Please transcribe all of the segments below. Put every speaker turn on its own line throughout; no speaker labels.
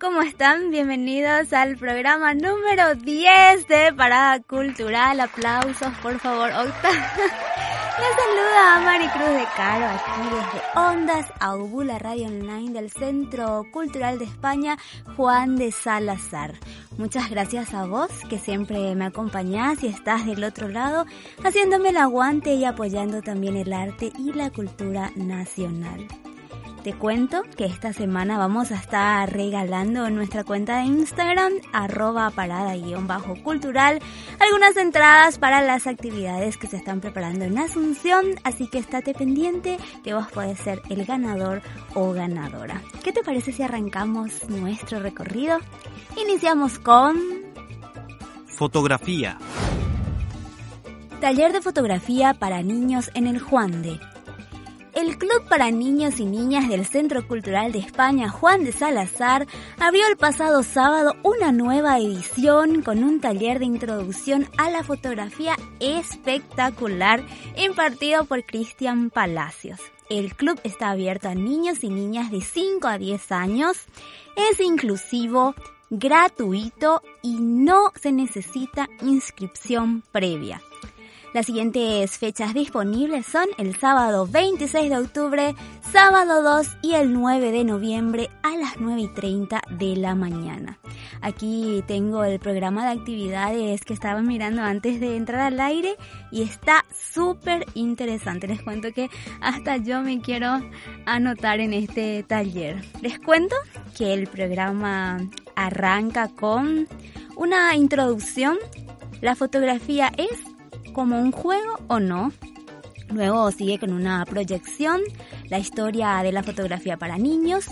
¿cómo están? Bienvenidos al programa número 10 de Parada Cultural. Aplausos, por favor, Octa. Les saluda a Maricruz de Caro aquí desde Ondas Aubula Radio Online del Centro Cultural de España Juan de Salazar. Muchas gracias a vos que siempre me acompañás y estás del otro lado haciéndome el aguante y apoyando también el arte y la cultura nacional. Te cuento que esta semana vamos a estar regalando en nuestra cuenta de Instagram, arroba parada-cultural, algunas entradas para las actividades que se están preparando en Asunción, así que estate pendiente que vos podés ser el ganador o ganadora. ¿Qué te parece si arrancamos nuestro recorrido? Iniciamos con...
Fotografía.
Taller de fotografía para niños en el Juan de el Club para Niños y Niñas del Centro Cultural de España Juan de Salazar abrió el pasado sábado una nueva edición con un taller de introducción a la fotografía espectacular impartido por Cristian Palacios. El club está abierto a niños y niñas de 5 a 10 años, es inclusivo, gratuito y no se necesita inscripción previa. Las siguientes fechas disponibles son el sábado 26 de octubre, sábado 2 y el 9 de noviembre a las 9 y 30 de la mañana. Aquí tengo el programa de actividades que estaba mirando antes de entrar al aire y está súper interesante. Les cuento que hasta yo me quiero anotar en este taller. Les cuento que el programa arranca con una introducción. La fotografía es como un juego o no. Luego sigue con una proyección, la historia de la fotografía para niños,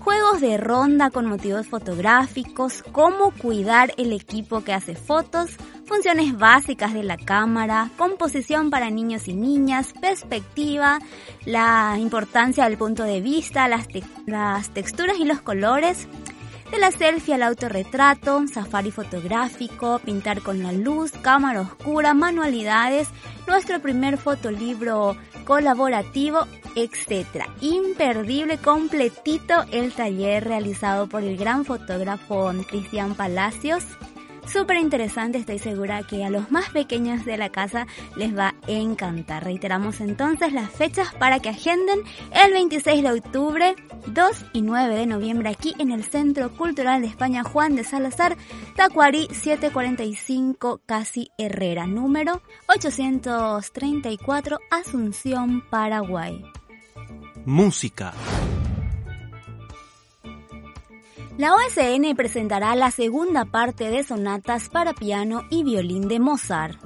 juegos de ronda con motivos fotográficos, cómo cuidar el equipo que hace fotos, funciones básicas de la cámara, composición para niños y niñas, perspectiva, la importancia del punto de vista, las, las texturas y los colores, de la selfie al autorretrato, safari fotográfico, pintar con la luz, cámara oscura, manualidades, nuestro primer fotolibro colaborativo, etc. Imperdible, completito el taller realizado por el gran fotógrafo Cristian Palacios súper interesante, estoy segura que a los más pequeños de la casa les va a encantar. Reiteramos entonces las fechas para que agenden el 26 de octubre, 2 y 9 de noviembre aquí en el Centro Cultural de España Juan de Salazar, Tacuarí 745 Casi Herrera, número 834 Asunción, Paraguay.
Música.
La OSN presentará la segunda parte de sonatas para piano y violín de Mozart.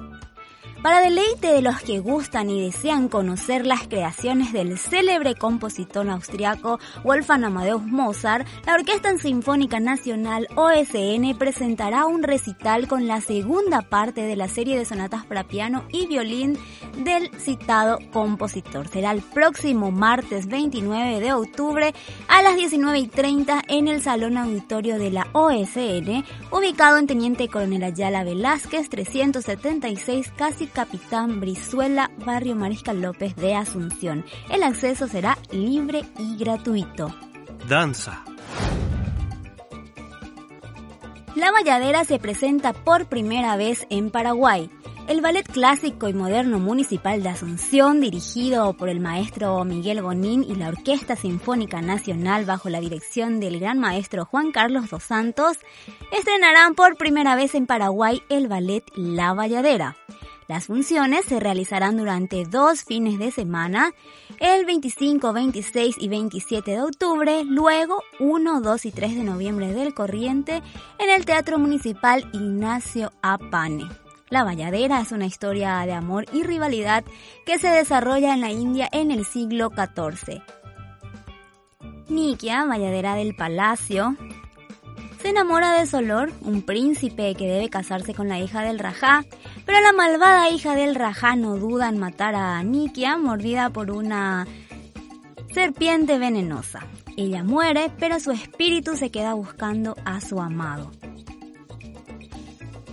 Para deleite de los que gustan y desean conocer las creaciones del célebre compositor austriaco Wolfgang Amadeus Mozart, la Orquesta Sinfónica Nacional OSN presentará un recital con la segunda parte de la serie de sonatas para piano y violín del citado compositor. Será el próximo martes 29 de octubre a las 19.30 en el Salón Auditorio de la OSN, ubicado en Teniente Coronel Ayala Velázquez 376 casi Capitán Brizuela, Barrio Mariscal López de Asunción. El acceso será libre y gratuito.
Danza.
La Valladera se presenta por primera vez en Paraguay. El ballet clásico y moderno municipal de Asunción, dirigido por el maestro Miguel Bonín y la Orquesta Sinfónica Nacional bajo la dirección del gran maestro Juan Carlos dos Santos, estrenarán por primera vez en Paraguay el ballet La Valladera. Las funciones se realizarán durante dos fines de semana, el 25, 26 y 27 de octubre, luego 1, 2 y 3 de noviembre del corriente en el Teatro Municipal Ignacio Apane. La Valladera es una historia de amor y rivalidad que se desarrolla en la India en el siglo XIV. Nikia, Valladera del Palacio, se enamora de Solor, un príncipe que debe casarse con la hija del Rajá, pero la malvada hija del Rajá no duda en matar a Nikia mordida por una serpiente venenosa. Ella muere, pero su espíritu se queda buscando a su amado.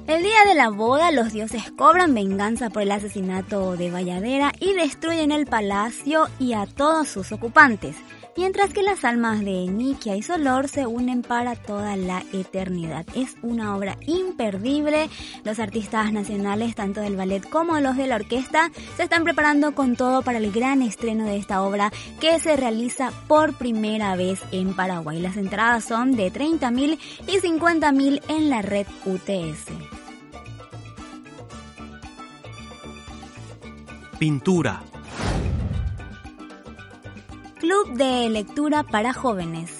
El día de la boda, los dioses cobran venganza por el asesinato de Valladera y destruyen el palacio y a todos sus ocupantes. Mientras que las almas de Nikia y Solor se unen para toda la eternidad. Es una obra imperdible. Los artistas nacionales, tanto del ballet como los de la orquesta, se están preparando con todo para el gran estreno de esta obra que se realiza por primera vez en Paraguay. Las entradas son de 30.000 y 50.000 en la red UTS.
Pintura.
Club de Lectura para Jóvenes.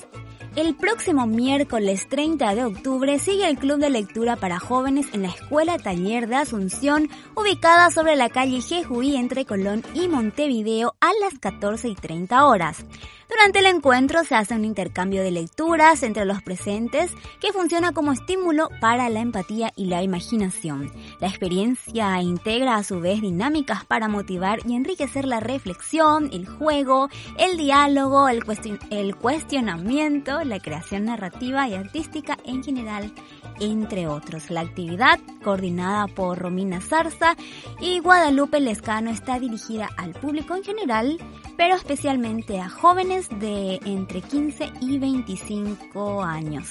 El próximo miércoles 30 de octubre sigue el Club de Lectura para Jóvenes en la Escuela Taller de Asunción, ubicada sobre la calle Jejuí entre Colón y Montevideo a las 14 y 30 horas. Durante el encuentro se hace un intercambio de lecturas entre los presentes que funciona como estímulo para la empatía y la imaginación. La experiencia integra a su vez dinámicas para motivar y enriquecer la reflexión, el juego, el diálogo, el, el cuestionamiento, la creación narrativa y artística en general entre otros. La actividad, coordinada por Romina Zarza y Guadalupe Lescano, está dirigida al público en general, pero especialmente a jóvenes de entre 15 y 25 años.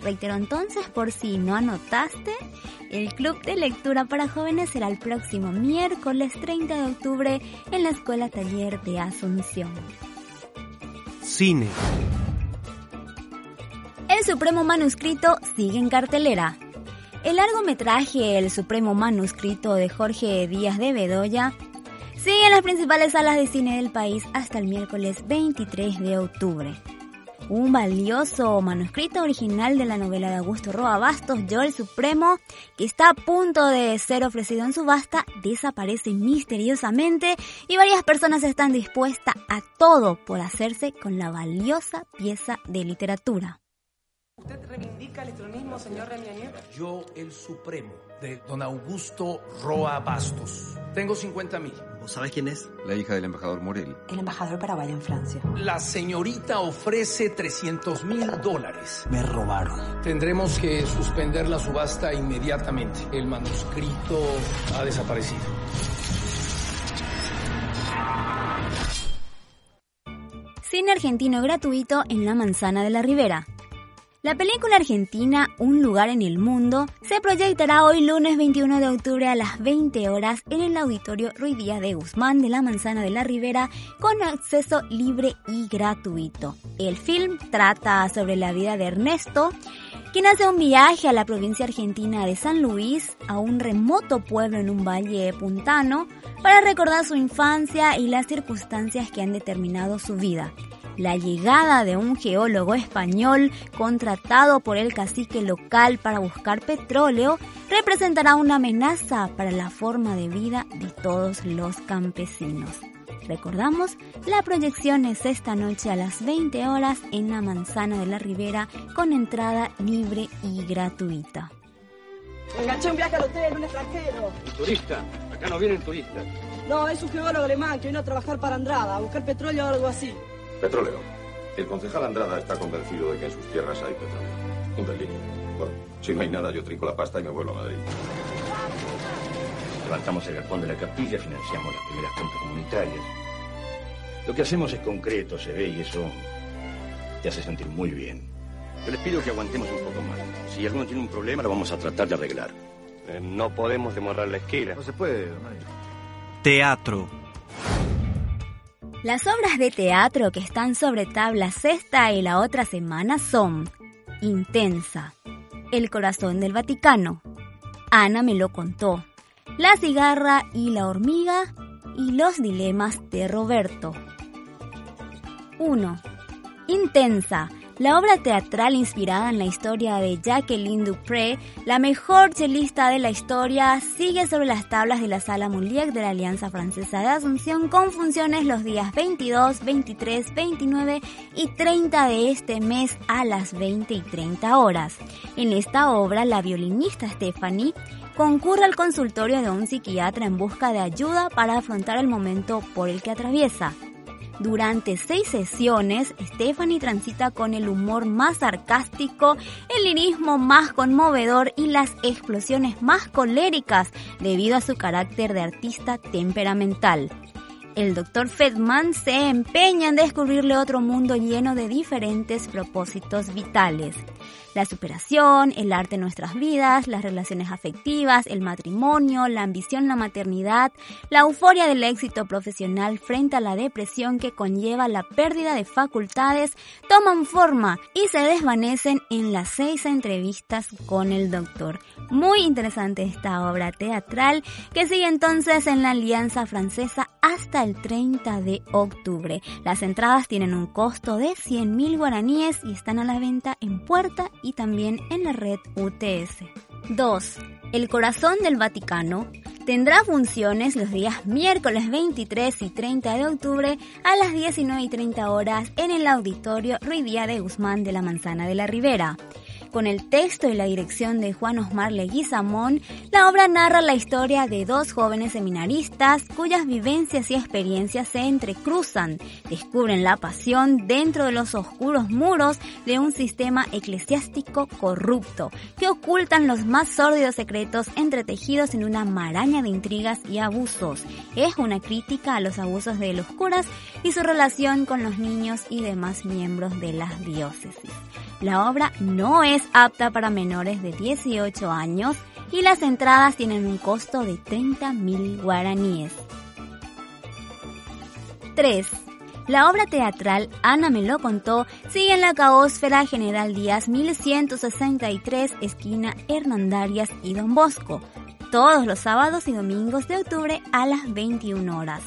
Reitero entonces, por si no anotaste, el Club de Lectura para Jóvenes será el próximo miércoles 30 de octubre en la Escuela Taller de Asunción.
Cine.
El Supremo Manuscrito sigue en cartelera. El largometraje El Supremo Manuscrito de Jorge Díaz de Bedoya sigue en las principales salas de cine del país hasta el miércoles 23 de octubre. Un valioso manuscrito original de la novela de Augusto Roa Bastos, Yo el Supremo, que está a punto de ser ofrecido en subasta, desaparece misteriosamente y varias personas están dispuestas a todo por hacerse con la valiosa pieza de literatura.
¿Usted reivindica el estronismo, señor Remianier?
Yo, el Supremo, de don Augusto Roa Bastos. Tengo 50 mil.
¿Vos sabés quién es?
La hija del embajador Morel.
El embajador paraguayo en Francia.
La señorita ofrece 300 mil dólares.
Me robaron.
Tendremos que suspender la subasta inmediatamente. El manuscrito ha desaparecido.
Cine argentino gratuito en la Manzana de la Ribera. La película argentina Un lugar en el mundo se proyectará hoy lunes 21 de octubre a las 20 horas en el auditorio Ruiz Díaz de Guzmán de la Manzana de la Ribera con acceso libre y gratuito. El film trata sobre la vida de Ernesto, quien hace un viaje a la provincia argentina de San Luis, a un remoto pueblo en un valle puntano, para recordar su infancia y las circunstancias que han determinado su vida la llegada de un geólogo español contratado por el cacique local para buscar petróleo representará una amenaza para la forma de vida de todos los campesinos. Recordamos, la proyección es esta noche a las 20 horas en la Manzana de la Ribera con entrada libre y gratuita.
Enganché un viaje al hotel, un extranjero.
Turista, acá no vienen turistas.
No, es un geólogo alemán que vino a trabajar para Andrada, a buscar petróleo o algo así.
Petróleo. El concejal Andrada está convencido de que en sus tierras hay petróleo. Un delirio. Bueno, si no hay nada, yo trinco la pasta y me vuelvo a Madrid.
Levantamos el galpón de la capilla, financiamos las primeras compras comunitarias. Lo que hacemos es concreto, se ve, y eso te hace sentir muy bien. Yo les pido que aguantemos un poco más. Si alguno tiene un problema, lo vamos a tratar de arreglar.
Eh, no podemos demorar la esquina.
No se puede,
Teatro.
Las obras de teatro que están sobre tablas esta y la otra semana son Intensa, El corazón del Vaticano, Ana me lo contó, La cigarra y la hormiga y Los dilemas de Roberto. 1. Intensa, la obra teatral inspirada en la historia de Jacqueline Dupré, la mejor chelista de la historia, sigue sobre las tablas de la Sala Mouliec de la Alianza Francesa de Asunción con funciones los días 22, 23, 29 y 30 de este mes a las 20 y 30 horas. En esta obra, la violinista Stephanie concurre al consultorio de un psiquiatra en busca de ayuda para afrontar el momento por el que atraviesa. Durante seis sesiones, Stephanie transita con el humor más sarcástico, el lirismo más conmovedor y las explosiones más coléricas debido a su carácter de artista temperamental. el Dr. Fedman se empeña en descubrirle otro mundo lleno de diferentes propósitos vitales la superación, el arte en nuestras vidas, las relaciones afectivas, el matrimonio, la ambición, la maternidad, la euforia del éxito profesional frente a la depresión que conlleva la pérdida de facultades, toman forma y se desvanecen en las seis entrevistas con el doctor. Muy interesante esta obra teatral que sigue entonces en la Alianza Francesa hasta el 30 de octubre. Las entradas tienen un costo de 100.000 guaraníes y están a la venta en y también en la red UTS. 2. El Corazón del Vaticano tendrá funciones los días miércoles 23 y 30 de octubre a las 19 y 30 horas en el auditorio Ruidía de Guzmán de la Manzana de la Ribera. Con el texto y la dirección de Juan Osmar Leguizamón, la obra narra la historia de dos jóvenes seminaristas cuyas vivencias y experiencias se entrecruzan, descubren la pasión dentro de los oscuros muros de un sistema eclesiástico corrupto, que ocultan los más sórdidos secretos entretejidos en una maraña de intrigas y abusos. Es una crítica a los abusos de los curas y su relación con los niños y demás miembros de las diócesis. La obra no es apta para menores de 18 años y las entradas tienen un costo de 30 mil guaraníes. 3. La obra teatral Ana me lo contó sigue en la caósfera General Díaz 1163, esquina Hernandarias y Don Bosco, todos los sábados y domingos de octubre a las 21 horas.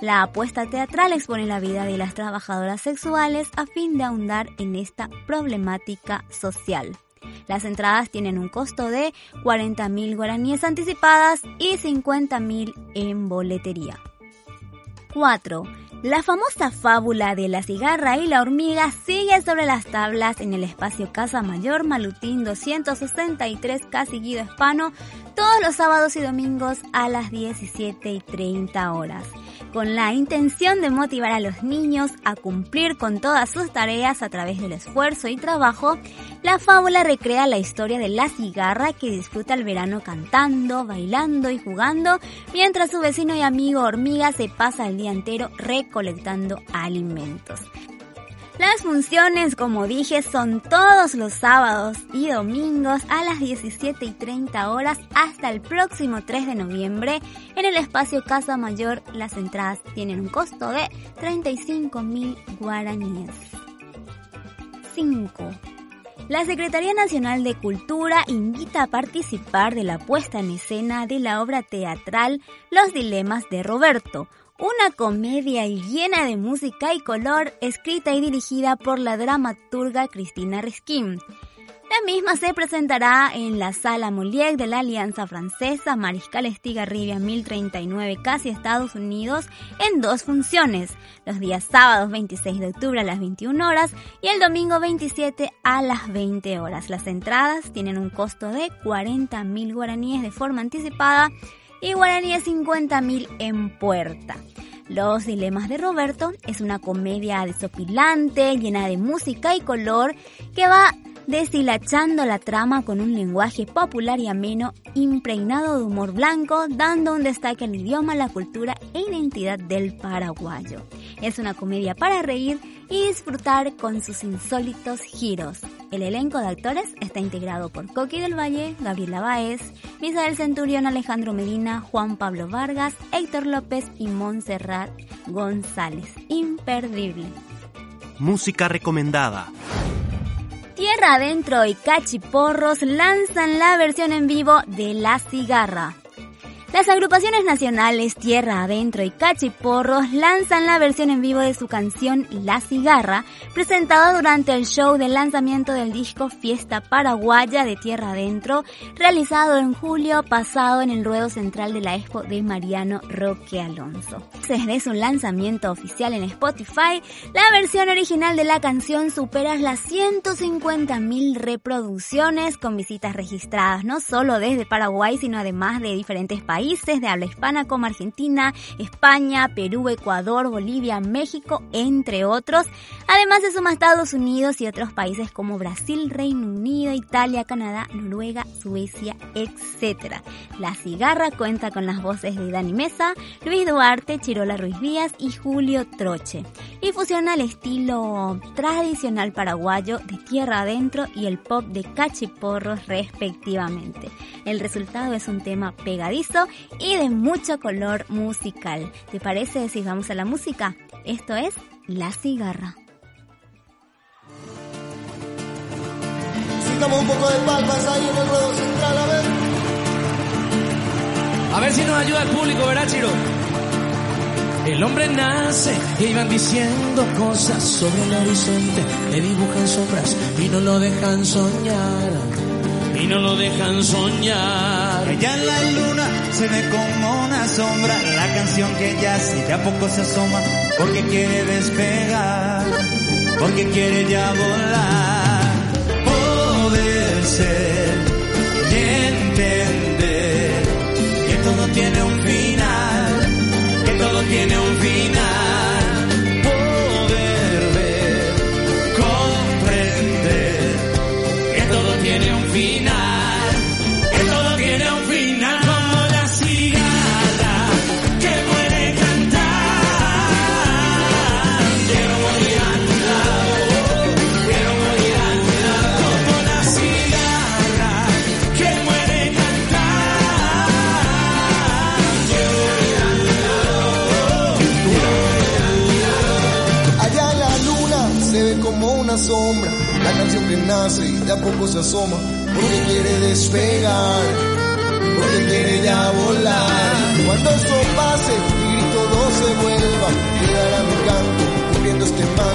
La apuesta teatral expone la vida de las trabajadoras sexuales a fin de ahondar en esta problemática social. Las entradas tienen un costo de 40.000 guaraníes anticipadas y 50.000 en boletería. 4. La famosa fábula de la cigarra y la hormiga sigue sobre las tablas en el espacio Casa Mayor Malutín 263 Casi Guido Hispano todos los sábados y domingos a las 17 y 30 horas con la intención de motivar a los niños a cumplir con todas sus tareas a través del esfuerzo y trabajo, la fábula recrea la historia de la cigarra que disfruta el verano cantando, bailando y jugando, mientras su vecino y amigo hormiga se pasa el día entero recolectando alimentos. Las funciones, como dije, son todos los sábados y domingos a las 17 y 30 horas hasta el próximo 3 de noviembre en el espacio Casa Mayor. Las entradas tienen un costo de 35 mil guaraníes. 5. La Secretaría Nacional de Cultura invita a participar de la puesta en escena de la obra teatral Los Dilemas de Roberto, una comedia llena de música y color escrita y dirigida por la dramaturga Cristina Riskin. La misma se presentará en la Sala Molière de la Alianza Francesa Mariscal Estigarribia 1039 casi Estados Unidos en dos funciones, los días sábados 26 de octubre a las 21 horas y el domingo 27 a las 20 horas. Las entradas tienen un costo de 40 mil guaraníes de forma anticipada y guaraníes 50.000 en puerta. Los Dilemas de Roberto es una comedia desopilante, llena de música y color, que va deshilachando la trama con un lenguaje popular y ameno, impregnado de humor blanco, dando un destaque al idioma, la cultura e identidad del paraguayo. Es una comedia para reír y disfrutar con sus insólitos giros. El elenco de actores está integrado por Coqui del Valle, Gabriela Baez, Misael Centurión, Alejandro Medina, Juan Pablo Vargas, Héctor López y Montserrat González. Imperdible.
Música recomendada.
Tierra Adentro y Cachiporros lanzan la versión en vivo de La Cigarra. Las agrupaciones nacionales Tierra Adentro y Cachiporros lanzan la versión en vivo de su canción La Cigarra, presentada durante el show de lanzamiento del disco Fiesta Paraguaya de Tierra Adentro, realizado en julio pasado en el ruedo central de la expo de Mariano Roque Alonso. Desde su lanzamiento oficial en Spotify, la versión original de la canción supera las 150.000 reproducciones con visitas registradas no solo desde Paraguay, sino además de diferentes países países de habla hispana como Argentina, España, Perú, Ecuador, Bolivia, México, entre otros. Además se suma Estados Unidos y otros países como Brasil, Reino Unido, Italia, Canadá, Noruega, Suecia, etc. La cigarra cuenta con las voces de Dani Mesa, Luis Duarte, Chirola Ruiz Díaz y Julio Troche. Y fusiona el estilo tradicional paraguayo de tierra adentro y el pop de cachiporros respectivamente. El resultado es un tema pegadizo y de mucho color musical. ¿Te parece si vamos a la música? Esto es La Cigarra.
Sigamos un poco de palmas ahí en el ruedo central, a ver.
A ver si nos ayuda el público, ¿verdad, Chiro? El hombre nace y iban diciendo cosas sobre el horizonte, le dibujan sombras y no lo dejan soñar. Y no lo dejan soñar.
Ella en la luna se ve como una sombra, la canción que ya sí de a poco se asoma, porque quiere despegar, porque quiere ya volar, poder ser y entender que todo tiene un final, que todo tiene un final,
de a poco se asoma, porque quiere despegar, porque quiere ya volar. Cuando eso pase y no se vuelva, quedará mi canto, cubriendo este manto,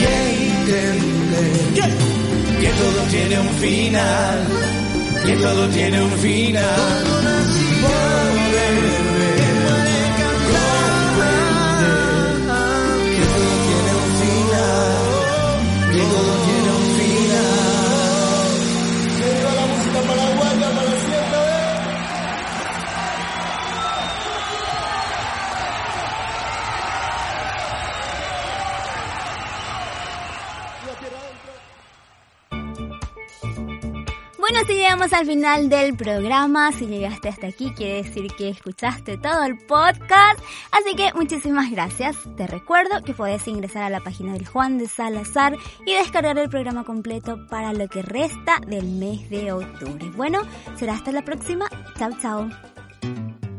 y entender que todo tiene un final, que todo tiene un final.
Llegamos al final del programa, si llegaste hasta aquí, quiere decir que escuchaste todo el podcast. Así que muchísimas gracias. Te recuerdo que puedes ingresar a la página del Juan de Salazar y descargar el programa completo para lo que resta del mes de octubre. Bueno, será hasta la próxima. Chao, chao.